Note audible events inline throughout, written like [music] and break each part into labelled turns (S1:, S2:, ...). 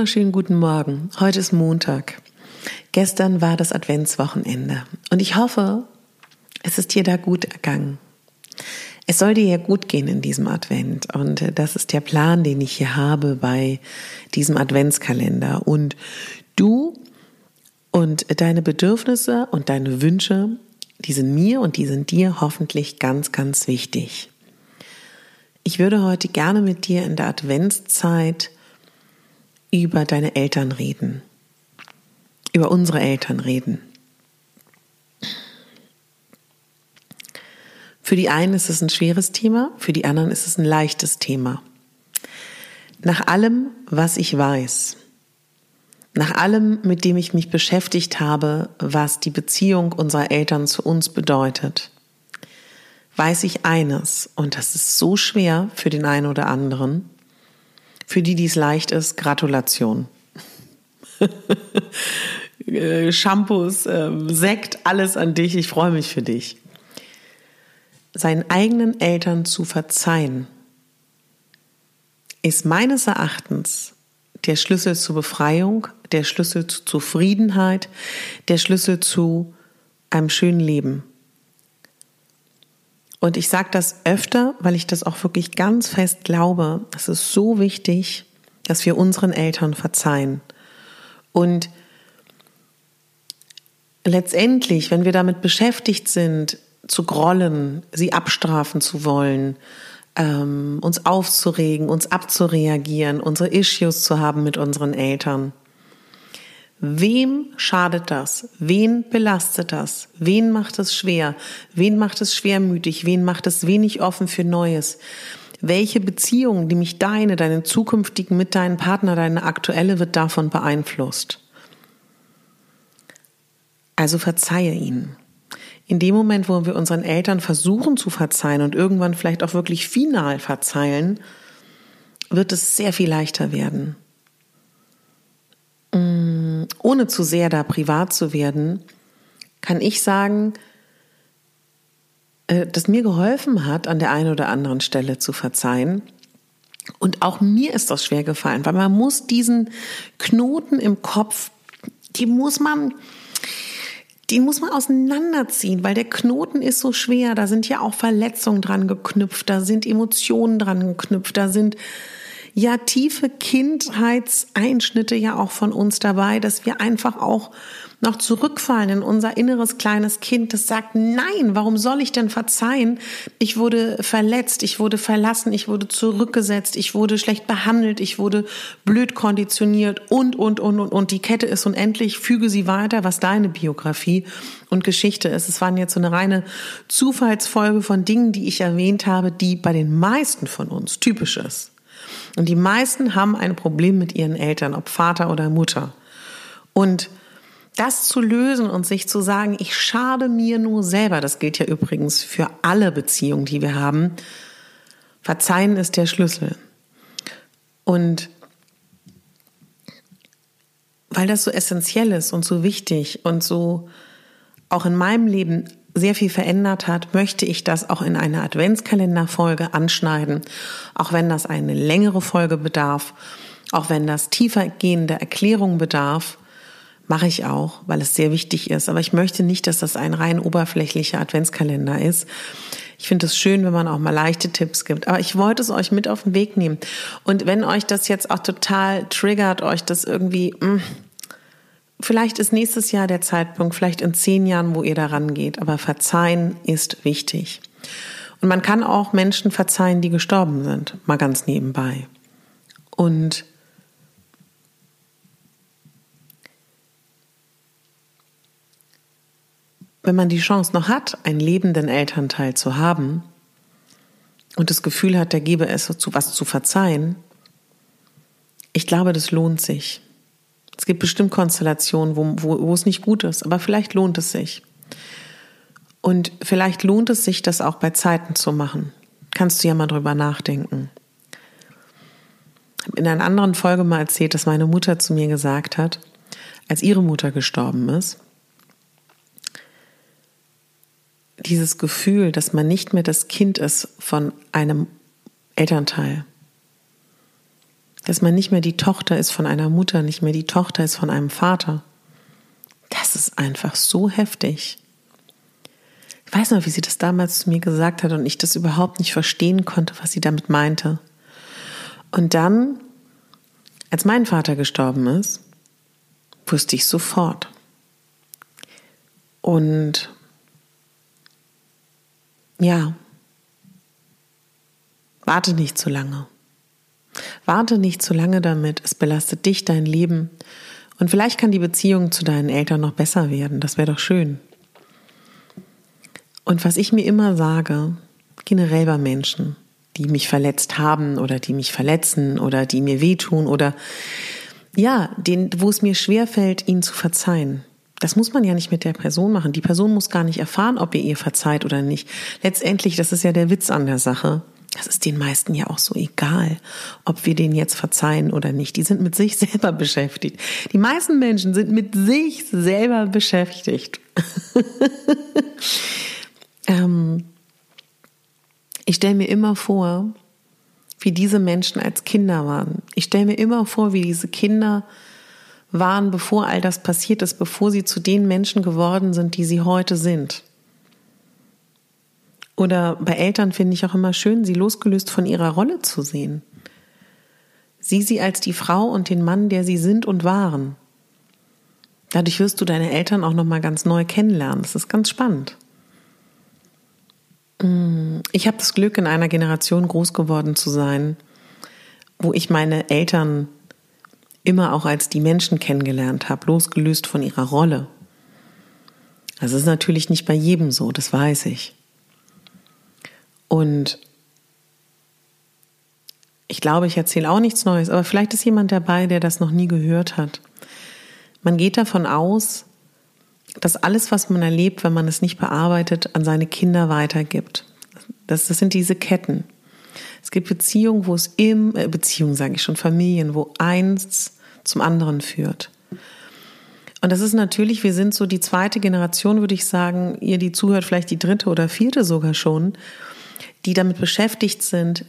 S1: Wunderschönen guten Morgen. Heute ist Montag. Gestern war das Adventswochenende und ich hoffe, es ist dir da gut ergangen. Es soll dir ja gut gehen in diesem Advent und das ist der Plan, den ich hier habe bei diesem Adventskalender. Und du und deine Bedürfnisse und deine Wünsche, die sind mir und die sind dir hoffentlich ganz, ganz wichtig. Ich würde heute gerne mit dir in der Adventszeit über deine Eltern reden, über unsere Eltern reden. Für die einen ist es ein schweres Thema, für die anderen ist es ein leichtes Thema. Nach allem, was ich weiß, nach allem, mit dem ich mich beschäftigt habe, was die Beziehung unserer Eltern zu uns bedeutet, weiß ich eines, und das ist so schwer für den einen oder anderen, für die, die es leicht ist, Gratulation. [laughs] Äh, Shampoos, äh, Sekt, alles an dich. Ich freue mich für dich. Seinen eigenen Eltern zu verzeihen, ist meines Erachtens der Schlüssel zur Befreiung, der Schlüssel zu Zufriedenheit, der Schlüssel zu einem schönen Leben. Und ich sage das öfter, weil ich das auch wirklich ganz fest glaube. Es ist so wichtig, dass wir unseren Eltern verzeihen. Und letztendlich, wenn wir damit beschäftigt sind, zu grollen, sie abstrafen zu wollen, ähm, uns aufzuregen, uns abzureagieren, unsere Issues zu haben mit unseren Eltern, Wem schadet das? Wen belastet das? Wen macht es schwer? Wen macht es schwermütig? Wen macht es wenig offen für Neues? Welche Beziehung, mich deine, deine zukünftigen mit deinem Partner, deine aktuelle, wird davon beeinflusst? Also verzeihe ihnen. In dem Moment, wo wir unseren Eltern versuchen zu verzeihen und irgendwann vielleicht auch wirklich final verzeihen, wird es sehr viel leichter werden. Mm, ohne zu sehr da privat zu werden, kann ich sagen, äh, dass mir geholfen hat, an der einen oder anderen Stelle zu verzeihen. Und auch mir ist das schwer gefallen, weil man muss diesen Knoten im Kopf, die muss man, den muss man auseinanderziehen, weil der Knoten ist so schwer. Da sind ja auch Verletzungen dran geknüpft, da sind Emotionen dran geknüpft, da sind ja tiefe Kindheitseinschnitte ja auch von uns dabei, dass wir einfach auch noch zurückfallen in unser inneres kleines Kind, das sagt, nein, warum soll ich denn verzeihen? Ich wurde verletzt, ich wurde verlassen, ich wurde zurückgesetzt, ich wurde schlecht behandelt, ich wurde blöd konditioniert und, und, und, und, und. Die Kette ist unendlich, füge sie weiter, was deine Biografie und Geschichte ist. Es waren jetzt so eine reine Zufallsfolge von Dingen, die ich erwähnt habe, die bei den meisten von uns typisch ist. Und die meisten haben ein Problem mit ihren Eltern, ob Vater oder Mutter. Und das zu lösen und sich zu sagen, ich schade mir nur selber, das gilt ja übrigens für alle Beziehungen, die wir haben, verzeihen ist der Schlüssel. Und weil das so essentiell ist und so wichtig und so auch in meinem Leben sehr viel verändert hat, möchte ich das auch in einer Adventskalenderfolge anschneiden, auch wenn das eine längere Folge bedarf, auch wenn das tiefer gehende Erklärung bedarf, mache ich auch, weil es sehr wichtig ist. Aber ich möchte nicht, dass das ein rein oberflächlicher Adventskalender ist. Ich finde es schön, wenn man auch mal leichte Tipps gibt. Aber ich wollte es euch mit auf den Weg nehmen. Und wenn euch das jetzt auch total triggert, euch das irgendwie, mh, hm, Vielleicht ist nächstes Jahr der Zeitpunkt, vielleicht in zehn Jahren, wo ihr daran geht. Aber verzeihen ist wichtig. Und man kann auch Menschen verzeihen, die gestorben sind, mal ganz nebenbei. Und wenn man die Chance noch hat, einen lebenden Elternteil zu haben und das Gefühl hat, der gebe es zu was zu verzeihen, ich glaube, das lohnt sich. Es gibt bestimmt Konstellationen, wo, wo, wo es nicht gut ist, aber vielleicht lohnt es sich. Und vielleicht lohnt es sich, das auch bei Zeiten zu machen. Kannst du ja mal drüber nachdenken. Ich habe in einer anderen Folge mal erzählt, dass meine Mutter zu mir gesagt hat, als ihre Mutter gestorben ist, dieses Gefühl, dass man nicht mehr das Kind ist von einem Elternteil, dass man nicht mehr die Tochter ist von einer Mutter, nicht mehr die Tochter ist von einem Vater. Das ist einfach so heftig. Ich weiß noch, wie sie das damals zu mir gesagt hat und ich das überhaupt nicht verstehen konnte, was sie damit meinte. Und dann, als mein Vater gestorben ist, wusste ich sofort. Und ja, warte nicht zu lange. Warte nicht zu lange damit, es belastet dich, dein Leben. Und vielleicht kann die Beziehung zu deinen Eltern noch besser werden, das wäre doch schön. Und was ich mir immer sage, generell bei Menschen, die mich verletzt haben oder die mich verletzen oder die mir wehtun oder ja, den, wo es mir schwerfällt, ihnen zu verzeihen. Das muss man ja nicht mit der Person machen. Die Person muss gar nicht erfahren, ob ihr ihr verzeiht oder nicht. Letztendlich, das ist ja der Witz an der Sache. Das ist den meisten ja auch so egal, ob wir den jetzt verzeihen oder nicht. Die sind mit sich selber beschäftigt. Die meisten Menschen sind mit sich selber beschäftigt. [laughs] ähm, ich stelle mir immer vor, wie diese Menschen als Kinder waren. Ich stelle mir immer vor, wie diese Kinder waren, bevor all das passiert ist, bevor sie zu den Menschen geworden sind, die sie heute sind. Oder bei Eltern finde ich auch immer schön, sie losgelöst von ihrer Rolle zu sehen. Sieh sie als die Frau und den Mann, der sie sind und waren. Dadurch wirst du deine Eltern auch noch mal ganz neu kennenlernen. Das ist ganz spannend. Mm, ich habe das Glück, in einer Generation groß geworden zu sein, wo ich meine Eltern immer auch als die Menschen kennengelernt habe, losgelöst von ihrer Rolle. Das ist natürlich nicht bei jedem so, das weiß ich. Und ich glaube, ich erzähle auch nichts Neues, aber vielleicht ist jemand dabei, der das noch nie gehört hat. Man geht davon aus, dass alles, was man erlebt, wenn man es nicht bearbeitet, an seine Kinder weitergibt. Das, das sind diese Ketten. Es gibt Beziehungen, wo es im, äh, Beziehungen sage ich schon, Familien, wo eins zum anderen führt. Und das ist natürlich, wir sind so die zweite Generation, würde ich sagen, ihr, die zuhört, vielleicht die dritte oder vierte sogar schon, die damit beschäftigt sind,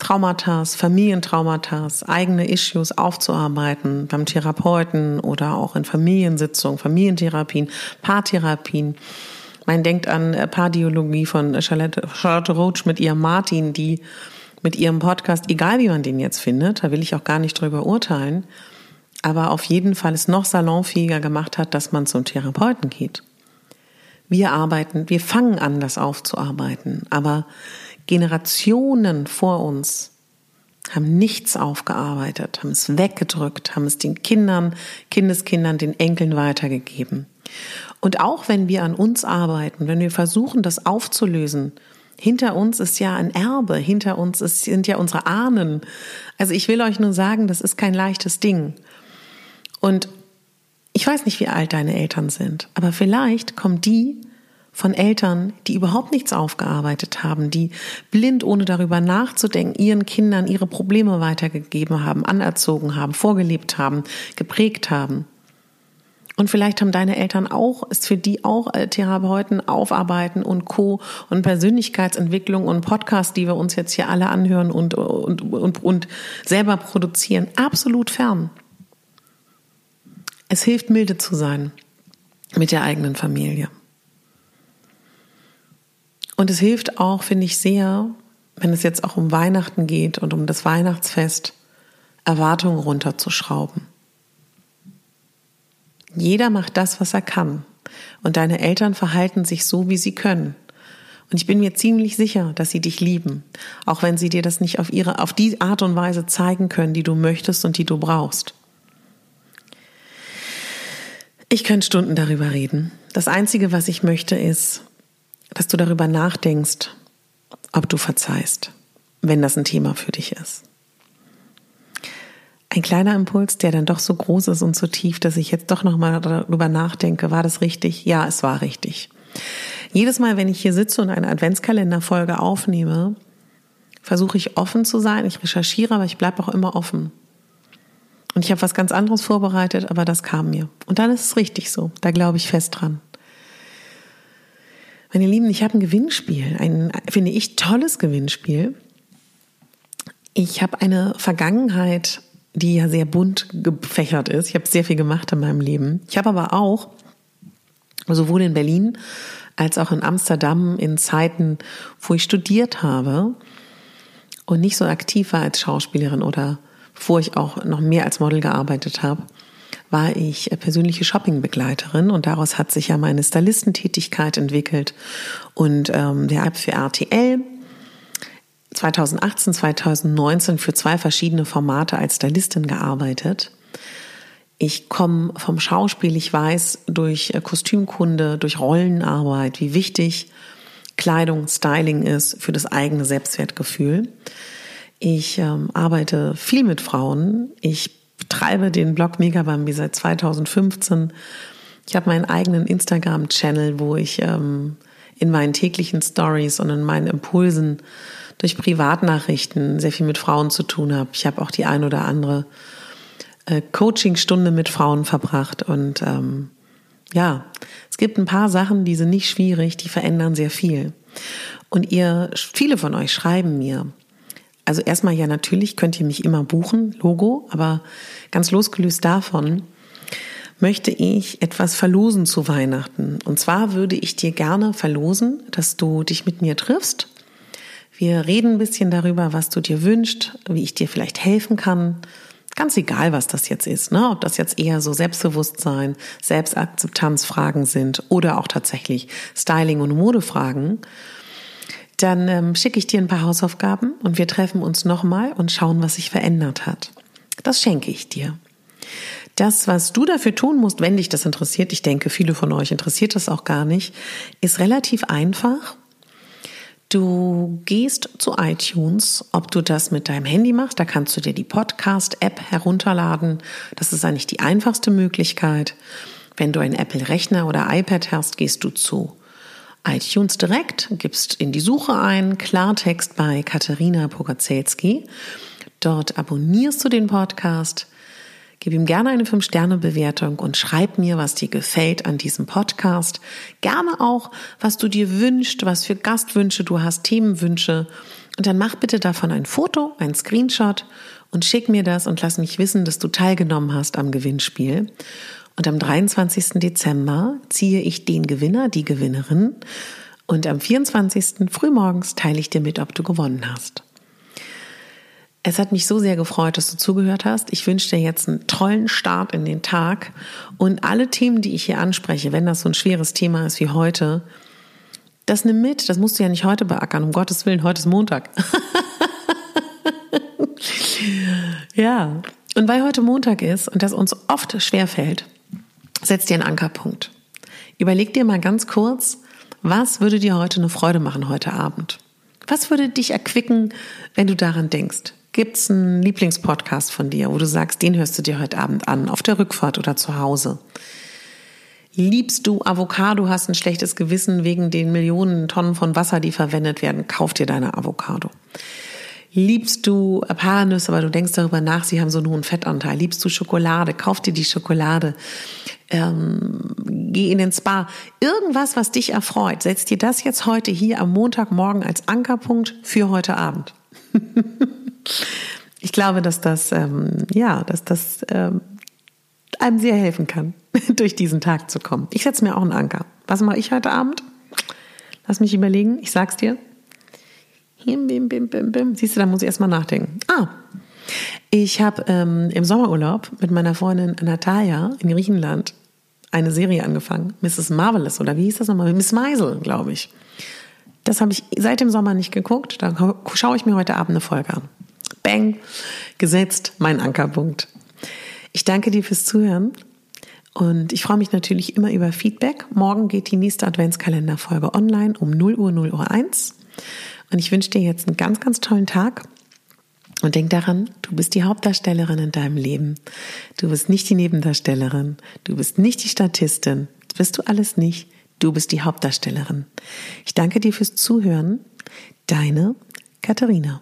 S1: Traumata, Familientraumata, eigene Issues aufzuarbeiten beim Therapeuten oder auch in Familiensitzungen, Familientherapien, Paartherapien. Man denkt an Paardiologie von Charlotte, Charlotte Roach mit ihrem Martin, die mit ihrem Podcast, egal wie man den jetzt findet, da will ich auch gar nicht drüber urteilen, aber auf jeden Fall es noch salonfähiger gemacht hat, dass man zum Therapeuten geht. Wir arbeiten, wir fangen an, das aufzuarbeiten, aber Generationen vor uns haben nichts aufgearbeitet, haben es weggedrückt, haben es den Kindern, Kindeskindern, den Enkeln weitergegeben. Und auch wenn wir an uns arbeiten, wenn wir versuchen, das aufzulösen, hinter uns ist ja ein Erbe, hinter uns ist, sind ja unsere Ahnen. Also ich will euch nur sagen, das ist kein leichtes Ding. Und ich weiß nicht, wie alt deine Eltern sind, aber vielleicht kommen die von Eltern, die überhaupt nichts aufgearbeitet haben, die blind, ohne darüber nachzudenken, ihren Kindern ihre Probleme weitergegeben haben, anerzogen haben, vorgelebt haben, geprägt haben. Und vielleicht haben deine Eltern auch, ist für die auch äh, Therapeuten, Aufarbeiten und Co. und Persönlichkeitsentwicklung und Podcast, die wir uns jetzt hier alle anhören und, und, und, und selber produzieren, absolut fern. Es hilft, milde zu sein mit der eigenen Familie. Und es hilft auch, finde ich, sehr, wenn es jetzt auch um Weihnachten geht und um das Weihnachtsfest, Erwartungen runterzuschrauben. Jeder macht das, was er kann. Und deine Eltern verhalten sich so, wie sie können. Und ich bin mir ziemlich sicher, dass sie dich lieben, auch wenn sie dir das nicht auf ihre, auf die Art und Weise zeigen können, die du möchtest und die du brauchst. Ich könnte Stunden darüber reden. Das Einzige, was ich möchte, ist, dass du darüber nachdenkst, ob du verzeihst, wenn das ein Thema für dich ist. Ein kleiner Impuls, der dann doch so groß ist und so tief, dass ich jetzt doch nochmal darüber nachdenke, war das richtig? Ja, es war richtig. Jedes Mal, wenn ich hier sitze und eine Adventskalenderfolge aufnehme, versuche ich offen zu sein. Ich recherchiere, aber ich bleibe auch immer offen. Und ich habe was ganz anderes vorbereitet, aber das kam mir. Und dann ist es richtig so. Da glaube ich fest dran. Meine Lieben, ich habe ein Gewinnspiel, ein, finde ich, tolles Gewinnspiel. Ich habe eine Vergangenheit die ja sehr bunt gefächert ist. Ich habe sehr viel gemacht in meinem Leben. Ich habe aber auch sowohl in Berlin als auch in Amsterdam in Zeiten, wo ich studiert habe und nicht so aktiv war als Schauspielerin oder bevor ich auch noch mehr als Model gearbeitet habe, war ich persönliche Shoppingbegleiterin und daraus hat sich ja meine Stylistentätigkeit entwickelt und ähm, der App für RTL 2018, 2019 für zwei verschiedene Formate als Stylistin gearbeitet. Ich komme vom Schauspiel, ich weiß durch äh, Kostümkunde, durch Rollenarbeit, wie wichtig Kleidung, Styling ist für das eigene Selbstwertgefühl. Ich ähm, arbeite viel mit Frauen. Ich betreibe den Blog Megabambi seit 2015. Ich habe meinen eigenen Instagram-Channel, wo ich ähm, in meinen täglichen Stories und in meinen Impulsen durch Privatnachrichten sehr viel mit Frauen zu tun habe. Ich habe auch die ein oder andere äh, Coachingstunde mit Frauen verbracht und ähm, ja, es gibt ein paar Sachen, die sind nicht schwierig, die verändern sehr viel. Und ihr, viele von euch schreiben mir, also erstmal ja natürlich könnt ihr mich immer buchen, Logo, aber ganz losgelöst davon möchte ich etwas verlosen zu Weihnachten. Und zwar würde ich dir gerne verlosen, dass du dich mit mir triffst wir reden ein bisschen darüber, was du dir wünschst, wie ich dir vielleicht helfen kann. Ganz egal, was das jetzt ist, ne? ob das jetzt eher so Selbstbewusstsein, Selbstakzeptanzfragen sind oder auch tatsächlich Styling- und Modefragen. Dann ähm, schicke ich dir ein paar Hausaufgaben und wir treffen uns nochmal und schauen, was sich verändert hat. Das schenke ich dir. Das, was du dafür tun musst, wenn dich das interessiert, ich denke, viele von euch interessiert das auch gar nicht, ist relativ einfach Du gehst zu iTunes, ob du das mit deinem Handy machst, da kannst du dir die Podcast-App herunterladen. Das ist eigentlich die einfachste Möglichkeit. Wenn du einen Apple-Rechner oder iPad hast, gehst du zu iTunes direkt, gibst in die Suche ein Klartext bei Katharina Pogacelski. Dort abonnierst du den Podcast Gib ihm gerne eine 5-Sterne-Bewertung und schreib mir, was dir gefällt an diesem Podcast. Gerne auch, was du dir wünschst, was für Gastwünsche du hast, Themenwünsche. Und dann mach bitte davon ein Foto, ein Screenshot und schick mir das und lass mich wissen, dass du teilgenommen hast am Gewinnspiel. Und am 23. Dezember ziehe ich den Gewinner, die Gewinnerin. Und am 24. frühmorgens teile ich dir mit, ob du gewonnen hast. Es hat mich so sehr gefreut, dass du zugehört hast. Ich wünsche dir jetzt einen tollen Start in den Tag und alle Themen, die ich hier anspreche, wenn das so ein schweres Thema ist wie heute, das nimm mit. Das musst du ja nicht heute beackern. Um Gottes Willen, heute ist Montag. [laughs] ja. Und weil heute Montag ist und das uns oft schwerfällt, setz dir einen Ankerpunkt. Überleg dir mal ganz kurz, was würde dir heute eine Freude machen heute Abend? Was würde dich erquicken, wenn du daran denkst? Gibt es einen Lieblingspodcast von dir, wo du sagst, den hörst du dir heute Abend an, auf der Rückfahrt oder zu Hause? Liebst du Avocado, hast ein schlechtes Gewissen wegen den Millionen Tonnen von Wasser, die verwendet werden, kauf dir deine Avocado. Liebst du Paranüsse, aber du denkst darüber nach, sie haben so einen hohen Fettanteil. Liebst du Schokolade, kauf dir die Schokolade. ähm, geh in den Spa. Irgendwas, was dich erfreut. Setz dir das jetzt heute hier am Montagmorgen als Ankerpunkt für heute Abend. [laughs] ich glaube, dass das, ähm, ja, dass das ähm, einem sehr helfen kann, [laughs] durch diesen Tag zu kommen. Ich setze mir auch einen Anker. Was mache ich heute Abend? Lass mich überlegen. Ich sag's dir. Bim, bim, bim, bim. Siehst du, da muss ich erstmal nachdenken. Ah, ich habe ähm, im Sommerurlaub mit meiner Freundin Natalia in Griechenland eine Serie angefangen. Mrs. Marvelous oder wie hieß das nochmal? Miss Meisel, glaube ich. Das habe ich seit dem Sommer nicht geguckt. Da schaue ich mir heute Abend eine Folge an. Bang, gesetzt, mein Ankerpunkt. Ich danke dir fürs Zuhören und ich freue mich natürlich immer über Feedback. Morgen geht die nächste Adventskalenderfolge online um 0 Uhr 0 Uhr 1. Und ich wünsche dir jetzt einen ganz, ganz tollen Tag. Und denk daran, du bist die Hauptdarstellerin in deinem Leben. Du bist nicht die Nebendarstellerin. Du bist nicht die Statistin. Das bist du alles nicht. Du bist die Hauptdarstellerin. Ich danke dir fürs Zuhören. Deine Katharina.